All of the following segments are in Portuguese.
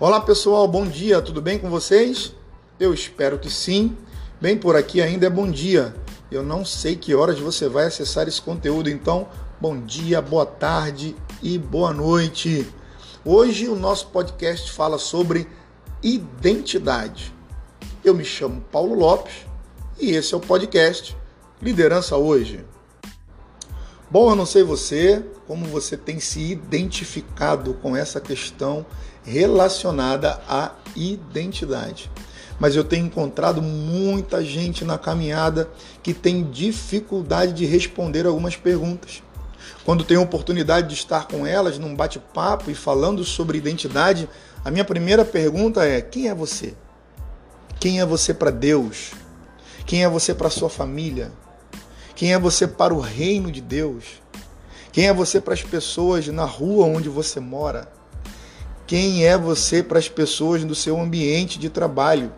Olá pessoal, bom dia, tudo bem com vocês? Eu espero que sim. Bem, por aqui ainda é bom dia. Eu não sei que horas você vai acessar esse conteúdo, então bom dia, boa tarde e boa noite. Hoje o nosso podcast fala sobre identidade. Eu me chamo Paulo Lopes e esse é o podcast Liderança Hoje. Bom, eu não sei você, como você tem se identificado com essa questão relacionada à identidade. Mas eu tenho encontrado muita gente na caminhada que tem dificuldade de responder algumas perguntas. Quando tenho oportunidade de estar com elas num bate-papo e falando sobre identidade, a minha primeira pergunta é: quem é você? Quem é você para Deus? Quem é você para sua família? Quem é você para o reino de Deus? Quem é você para as pessoas na rua onde você mora? Quem é você para as pessoas do seu ambiente de trabalho?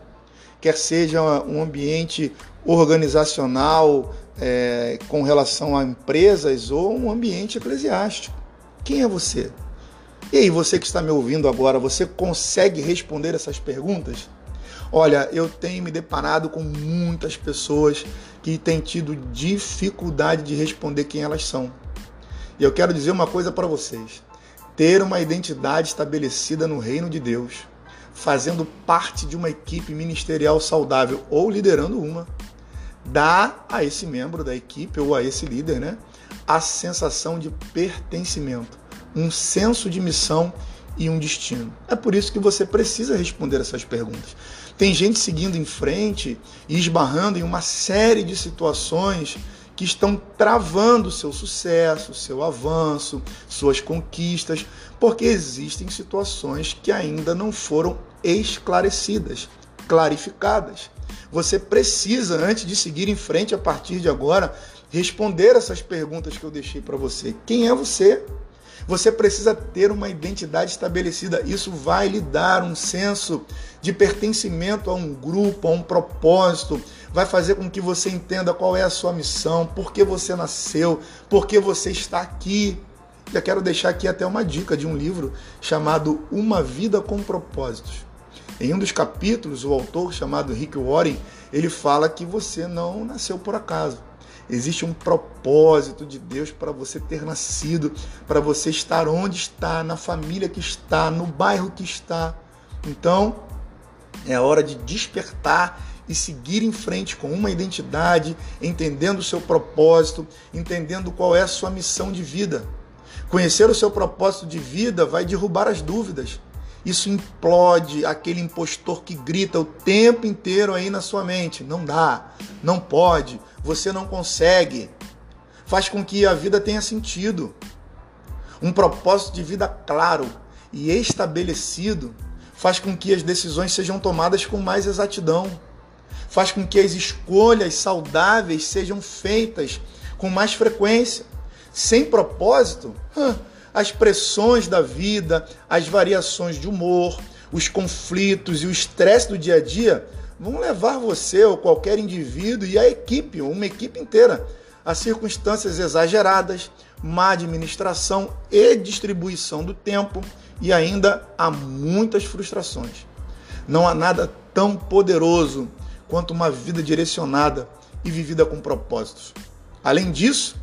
Quer seja um ambiente organizacional é, com relação a empresas ou um ambiente eclesiástico. Quem é você? E aí, você que está me ouvindo agora, você consegue responder essas perguntas? Olha, eu tenho me deparado com muitas pessoas que têm tido dificuldade de responder quem elas são. E eu quero dizer uma coisa para vocês ter uma identidade estabelecida no reino de Deus, fazendo parte de uma equipe ministerial saudável ou liderando uma, dá a esse membro da equipe ou a esse líder, né, a sensação de pertencimento, um senso de missão e um destino. É por isso que você precisa responder essas perguntas. Tem gente seguindo em frente e esbarrando em uma série de situações que estão travando seu sucesso, seu avanço, suas conquistas, porque existem situações que ainda não foram esclarecidas, clarificadas. Você precisa, antes de seguir em frente a partir de agora, responder essas perguntas que eu deixei para você. Quem é você? Você precisa ter uma identidade estabelecida. Isso vai lhe dar um senso de pertencimento a um grupo, a um propósito. Vai fazer com que você entenda qual é a sua missão, por que você nasceu, por que você está aqui. Já quero deixar aqui até uma dica de um livro chamado Uma Vida com Propósitos. Em um dos capítulos, o autor chamado Rick Warren, ele fala que você não nasceu por acaso. Existe um propósito de Deus para você ter nascido, para você estar onde está, na família que está, no bairro que está. Então, é hora de despertar e seguir em frente com uma identidade, entendendo o seu propósito, entendendo qual é a sua missão de vida. Conhecer o seu propósito de vida vai derrubar as dúvidas. Isso implode aquele impostor que grita o tempo inteiro aí na sua mente. Não dá, não pode, você não consegue. Faz com que a vida tenha sentido. Um propósito de vida claro e estabelecido faz com que as decisões sejam tomadas com mais exatidão. Faz com que as escolhas saudáveis sejam feitas com mais frequência. Sem propósito, as pressões da vida, as variações de humor, os conflitos e o estresse do dia a dia vão levar você ou qualquer indivíduo e a equipe, uma equipe inteira, a circunstâncias exageradas, má administração e distribuição do tempo e ainda há muitas frustrações. Não há nada tão poderoso quanto uma vida direcionada e vivida com propósitos. Além disso,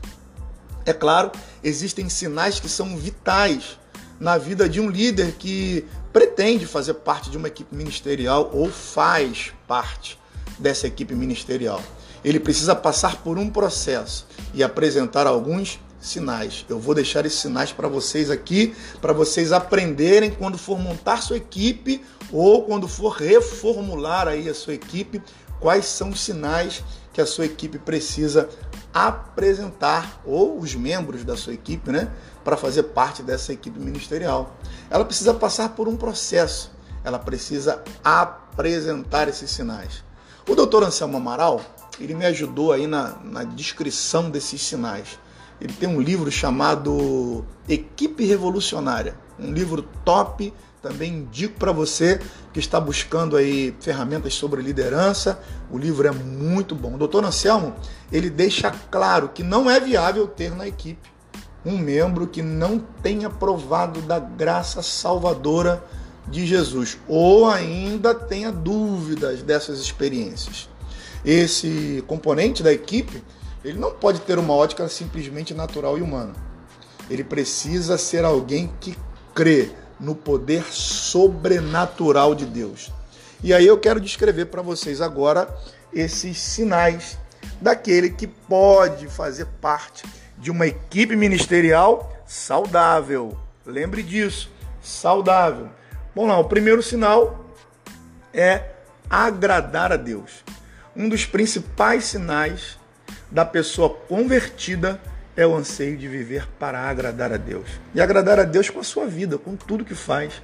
é claro, existem sinais que são vitais na vida de um líder que pretende fazer parte de uma equipe ministerial ou faz parte dessa equipe ministerial. Ele precisa passar por um processo e apresentar alguns sinais. Eu vou deixar esses sinais para vocês aqui, para vocês aprenderem quando for montar sua equipe ou quando for reformular aí a sua equipe, quais são os sinais que a sua equipe precisa apresentar ou os membros da sua equipe, né, para fazer parte dessa equipe ministerial. Ela precisa passar por um processo, ela precisa apresentar esses sinais. O doutor Anselmo Amaral, ele me ajudou aí na, na descrição desses sinais. Ele tem um livro chamado Equipe Revolucionária, um livro top também indico para você que está buscando aí ferramentas sobre liderança. O livro é muito bom. O doutor Anselmo, ele deixa claro que não é viável ter na equipe um membro que não tenha provado da graça salvadora de Jesus ou ainda tenha dúvidas dessas experiências. Esse componente da equipe, ele não pode ter uma ótica simplesmente natural e humana. Ele precisa ser alguém que crê no poder sobrenatural de Deus. E aí eu quero descrever para vocês agora esses sinais daquele que pode fazer parte de uma equipe ministerial saudável. Lembre disso, saudável. Bom lá, o primeiro sinal é agradar a Deus. Um dos principais sinais da pessoa convertida é o anseio de viver para agradar a Deus. E agradar a Deus com a sua vida, com tudo que faz.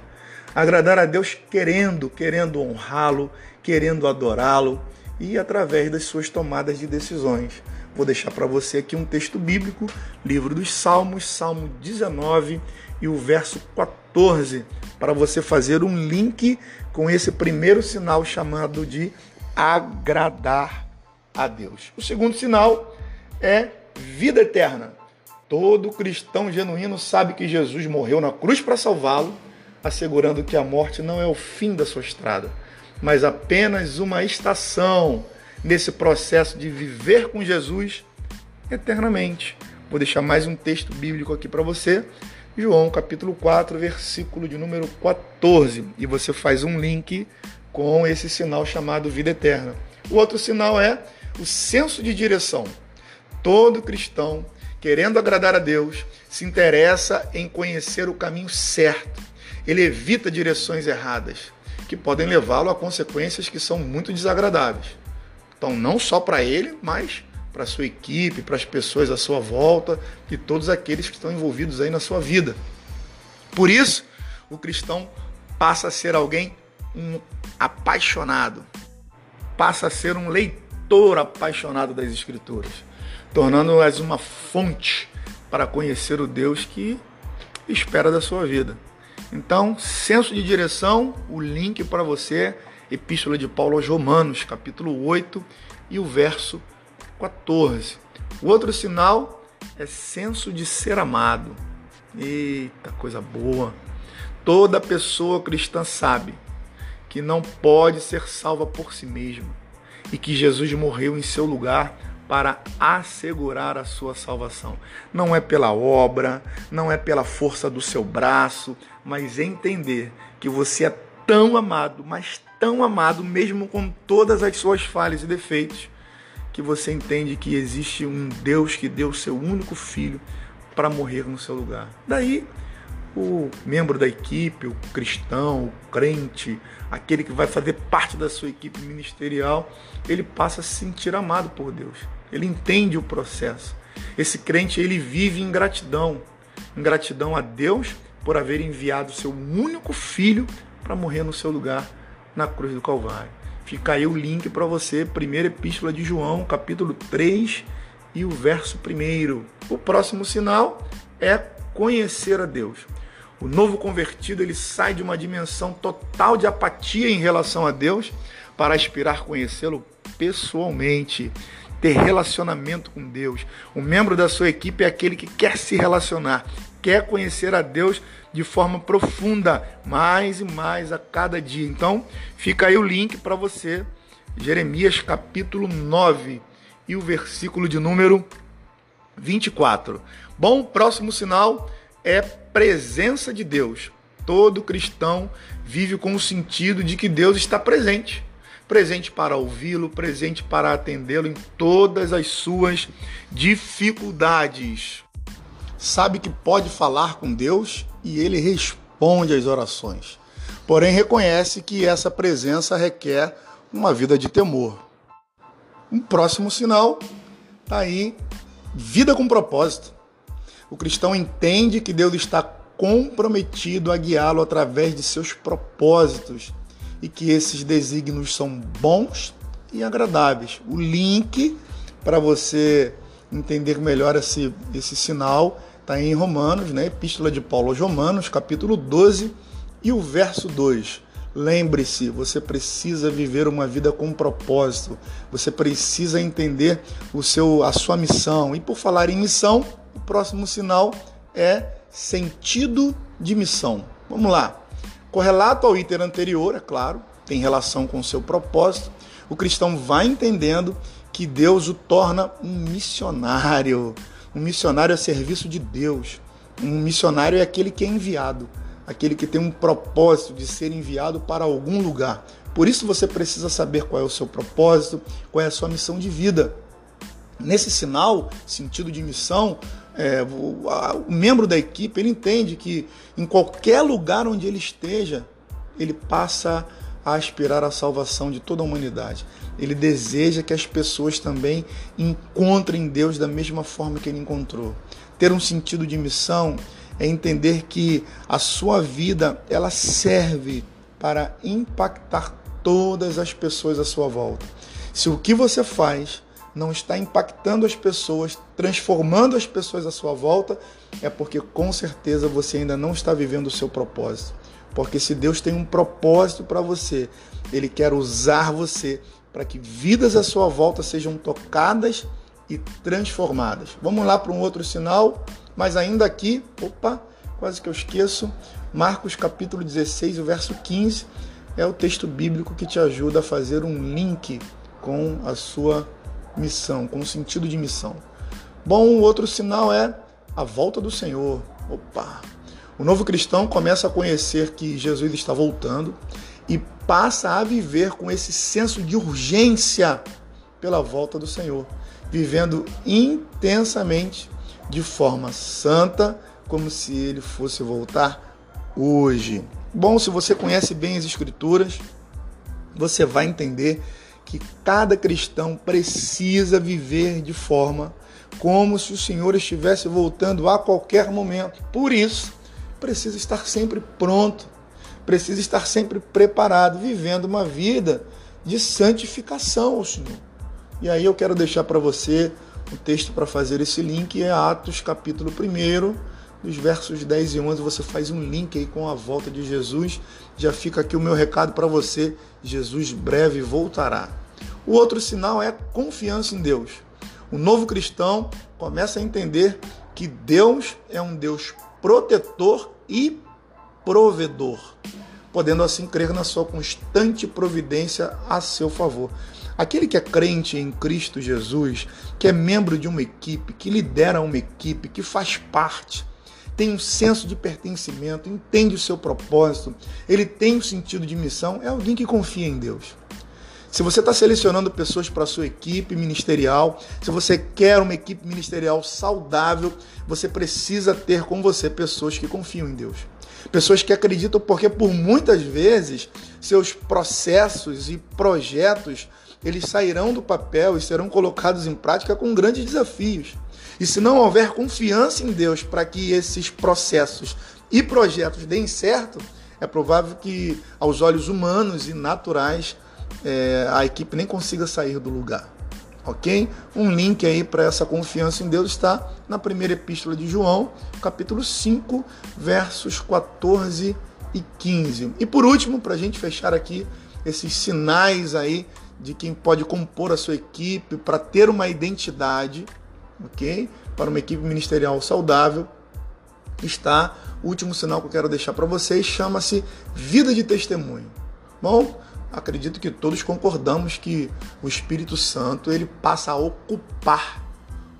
Agradar a Deus querendo, querendo honrá-lo, querendo adorá-lo e através das suas tomadas de decisões. Vou deixar para você aqui um texto bíblico, livro dos Salmos, Salmo 19 e o verso 14, para você fazer um link com esse primeiro sinal chamado de agradar a Deus. O segundo sinal é vida eterna. Todo cristão genuíno sabe que Jesus morreu na cruz para salvá-lo, assegurando que a morte não é o fim da sua estrada, mas apenas uma estação nesse processo de viver com Jesus eternamente. Vou deixar mais um texto bíblico aqui para você. João capítulo 4, versículo de número 14. E você faz um link com esse sinal chamado vida eterna. O outro sinal é o senso de direção. Todo cristão, querendo agradar a Deus, se interessa em conhecer o caminho certo. Ele evita direções erradas, que podem levá-lo a consequências que são muito desagradáveis. Então, não só para ele, mas para a sua equipe, para as pessoas à sua volta e todos aqueles que estão envolvidos aí na sua vida. Por isso, o cristão passa a ser alguém um apaixonado, passa a ser um leitor apaixonado das Escrituras tornando-as uma fonte para conhecer o Deus que espera da sua vida. Então, senso de direção, o link para você, Epístola de Paulo aos Romanos, capítulo 8 e o verso 14. O outro sinal é senso de ser amado. Eita, coisa boa! Toda pessoa cristã sabe que não pode ser salva por si mesma e que Jesus morreu em seu lugar para assegurar a sua salvação. Não é pela obra, não é pela força do seu braço, mas entender que você é tão amado, mas tão amado mesmo com todas as suas falhas e defeitos, que você entende que existe um Deus que deu seu único filho para morrer no seu lugar. Daí o membro da equipe, o cristão, o crente, aquele que vai fazer parte da sua equipe ministerial, ele passa a se sentir amado por Deus. Ele entende o processo. Esse crente ele vive em gratidão, em gratidão a Deus por haver enviado seu único filho para morrer no seu lugar na cruz do Calvário. Fica aí o link para você, primeira epístola de João, capítulo 3 e o verso 1. O próximo sinal é conhecer a Deus. O novo convertido ele sai de uma dimensão total de apatia em relação a Deus para aspirar conhecê-lo pessoalmente, ter relacionamento com Deus. O membro da sua equipe é aquele que quer se relacionar, quer conhecer a Deus de forma profunda, mais e mais a cada dia. Então, fica aí o link para você, Jeremias capítulo 9 e o versículo de número 24. Bom, o próximo sinal é presença de Deus. Todo cristão vive com o sentido de que Deus está presente. Presente para ouvi-lo, presente para atendê-lo em todas as suas dificuldades. Sabe que pode falar com Deus e ele responde às orações. Porém, reconhece que essa presença requer uma vida de temor. Um próximo sinal está aí: vida com propósito. O cristão entende que Deus está comprometido a guiá-lo através de seus propósitos e que esses desígnios são bons e agradáveis. O link para você entender melhor esse, esse sinal está em Romanos, né? Epístola de Paulo aos Romanos, capítulo 12 e o verso 2. Lembre-se, você precisa viver uma vida com propósito. Você precisa entender o seu, a sua missão. E por falar em missão, próximo sinal é sentido de missão. Vamos lá. Correlato ao item anterior, é claro, tem relação com o seu propósito, o cristão vai entendendo que Deus o torna um missionário, um missionário a serviço de Deus. Um missionário é aquele que é enviado, aquele que tem um propósito de ser enviado para algum lugar. Por isso você precisa saber qual é o seu propósito, qual é a sua missão de vida. Nesse sinal, sentido de missão, é, o, a, o membro da equipe ele entende que em qualquer lugar onde ele esteja, ele passa a aspirar à salvação de toda a humanidade. Ele deseja que as pessoas também encontrem Deus da mesma forma que ele encontrou. Ter um sentido de missão é entender que a sua vida ela serve para impactar todas as pessoas à sua volta. Se o que você faz não está impactando as pessoas, transformando as pessoas à sua volta, é porque com certeza você ainda não está vivendo o seu propósito. Porque se Deus tem um propósito para você, Ele quer usar você para que vidas à sua volta sejam tocadas e transformadas. Vamos lá para um outro sinal, mas ainda aqui, opa, quase que eu esqueço, Marcos capítulo 16, o verso 15 é o texto bíblico que te ajuda a fazer um link com a sua missão, com o sentido de missão. Bom, o outro sinal é a volta do Senhor. Opa! O novo cristão começa a conhecer que Jesus está voltando e passa a viver com esse senso de urgência pela volta do Senhor, vivendo intensamente de forma santa, como se ele fosse voltar hoje. Bom, se você conhece bem as Escrituras, você vai entender que cada cristão precisa viver de forma como se o Senhor estivesse voltando a qualquer momento. Por isso, precisa estar sempre pronto, precisa estar sempre preparado, vivendo uma vida de santificação ao Senhor. E aí eu quero deixar para você o texto para fazer esse link, é Atos capítulo 1, nos versos 10 e 11 você faz um link aí com a volta de Jesus. Já fica aqui o meu recado para você: Jesus breve voltará. O outro sinal é confiança em Deus. O novo cristão começa a entender que Deus é um Deus protetor e provedor, podendo assim crer na sua constante providência a seu favor. Aquele que é crente em Cristo Jesus, que é membro de uma equipe, que lidera uma equipe, que faz parte, tem um senso de pertencimento, entende o seu propósito, ele tem um sentido de missão, é alguém que confia em Deus. Se você está selecionando pessoas para sua equipe ministerial, se você quer uma equipe ministerial saudável, você precisa ter com você pessoas que confiam em Deus. Pessoas que acreditam, porque por muitas vezes seus processos e projetos eles sairão do papel e serão colocados em prática com grandes desafios. E se não houver confiança em Deus para que esses processos e projetos deem certo, é provável que, aos olhos humanos e naturais, é, a equipe nem consiga sair do lugar. Ok? Um link aí para essa confiança em Deus está na primeira epístola de João, capítulo 5, versos 14 e 15. E por último, para a gente fechar aqui esses sinais aí de quem pode compor a sua equipe para ter uma identidade, ok? Para uma equipe ministerial saudável, está o último sinal que eu quero deixar para vocês, chama-se vida de testemunho. Bom, acredito que todos concordamos que o Espírito Santo ele passa a ocupar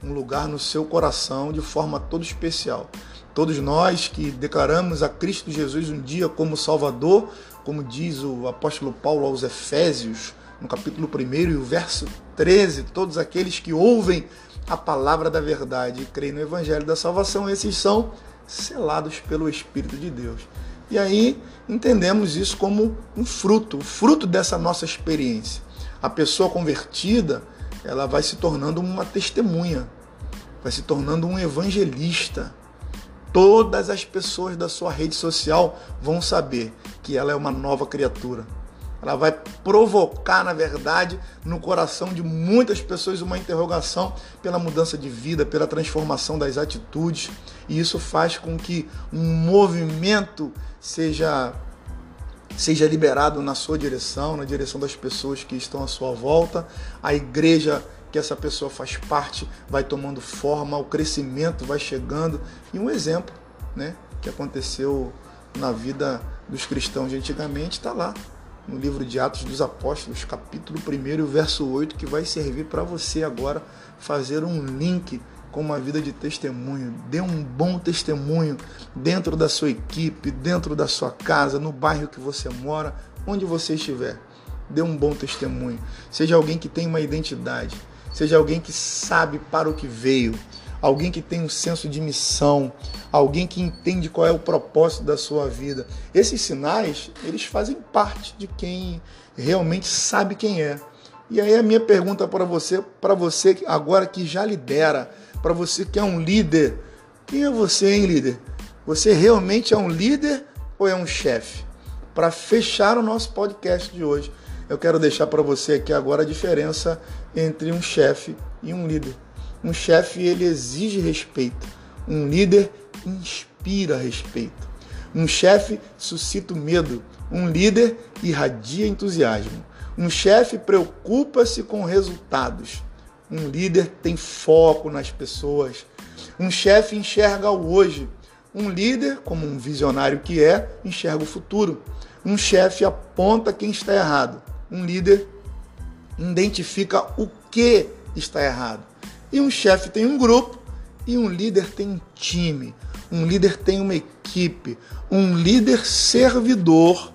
um lugar no seu coração de forma todo especial. Todos nós que declaramos a Cristo Jesus um dia como Salvador, como diz o apóstolo Paulo aos Efésios, no capítulo 1 e o verso 13, todos aqueles que ouvem a palavra da verdade e creem no evangelho da salvação, esses são selados pelo Espírito de Deus. E aí entendemos isso como um fruto, o fruto dessa nossa experiência. A pessoa convertida, ela vai se tornando uma testemunha, vai se tornando um evangelista. Todas as pessoas da sua rede social vão saber que ela é uma nova criatura ela vai provocar, na verdade, no coração de muitas pessoas uma interrogação pela mudança de vida, pela transformação das atitudes, e isso faz com que um movimento seja seja liberado na sua direção, na direção das pessoas que estão à sua volta. A igreja que essa pessoa faz parte vai tomando forma, o crescimento vai chegando. E um exemplo, né, que aconteceu na vida dos cristãos de antigamente está lá no livro de Atos dos Apóstolos, capítulo 1 e verso 8, que vai servir para você agora fazer um link com uma vida de testemunho. Dê um bom testemunho dentro da sua equipe, dentro da sua casa, no bairro que você mora, onde você estiver. Dê um bom testemunho. Seja alguém que tem uma identidade, seja alguém que sabe para o que veio, alguém que tem um senso de missão, alguém que entende qual é o propósito da sua vida. Esses sinais, eles fazem parte de quem realmente sabe quem é. E aí a minha pergunta para você, para você agora que já lidera, para você que é um líder, quem é você, hein, líder? Você realmente é um líder ou é um chefe? Para fechar o nosso podcast de hoje, eu quero deixar para você aqui agora a diferença entre um chefe e um líder. Um chefe ele exige respeito, um líder inspira respeito. Um chefe suscita medo, um líder irradia entusiasmo. Um chefe preocupa-se com resultados. Um líder tem foco nas pessoas. Um chefe enxerga o hoje. Um líder, como um visionário que é, enxerga o futuro. Um chefe aponta quem está errado. Um líder identifica o que está errado. E um chefe tem um grupo e um líder tem um time. Um líder tem uma equipe. Um líder servidor,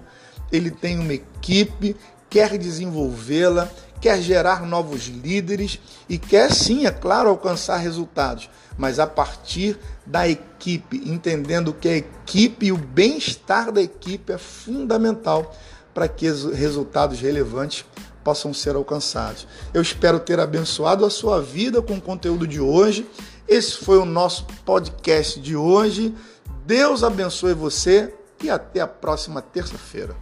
ele tem uma equipe, quer desenvolvê-la, quer gerar novos líderes e quer sim, é claro, alcançar resultados, mas a partir da equipe, entendendo que a equipe e o bem-estar da equipe é fundamental para que resultados relevantes possam ser alcançados. Eu espero ter abençoado a sua vida com o conteúdo de hoje. Esse foi o nosso podcast de hoje. Deus abençoe você e até a próxima terça-feira.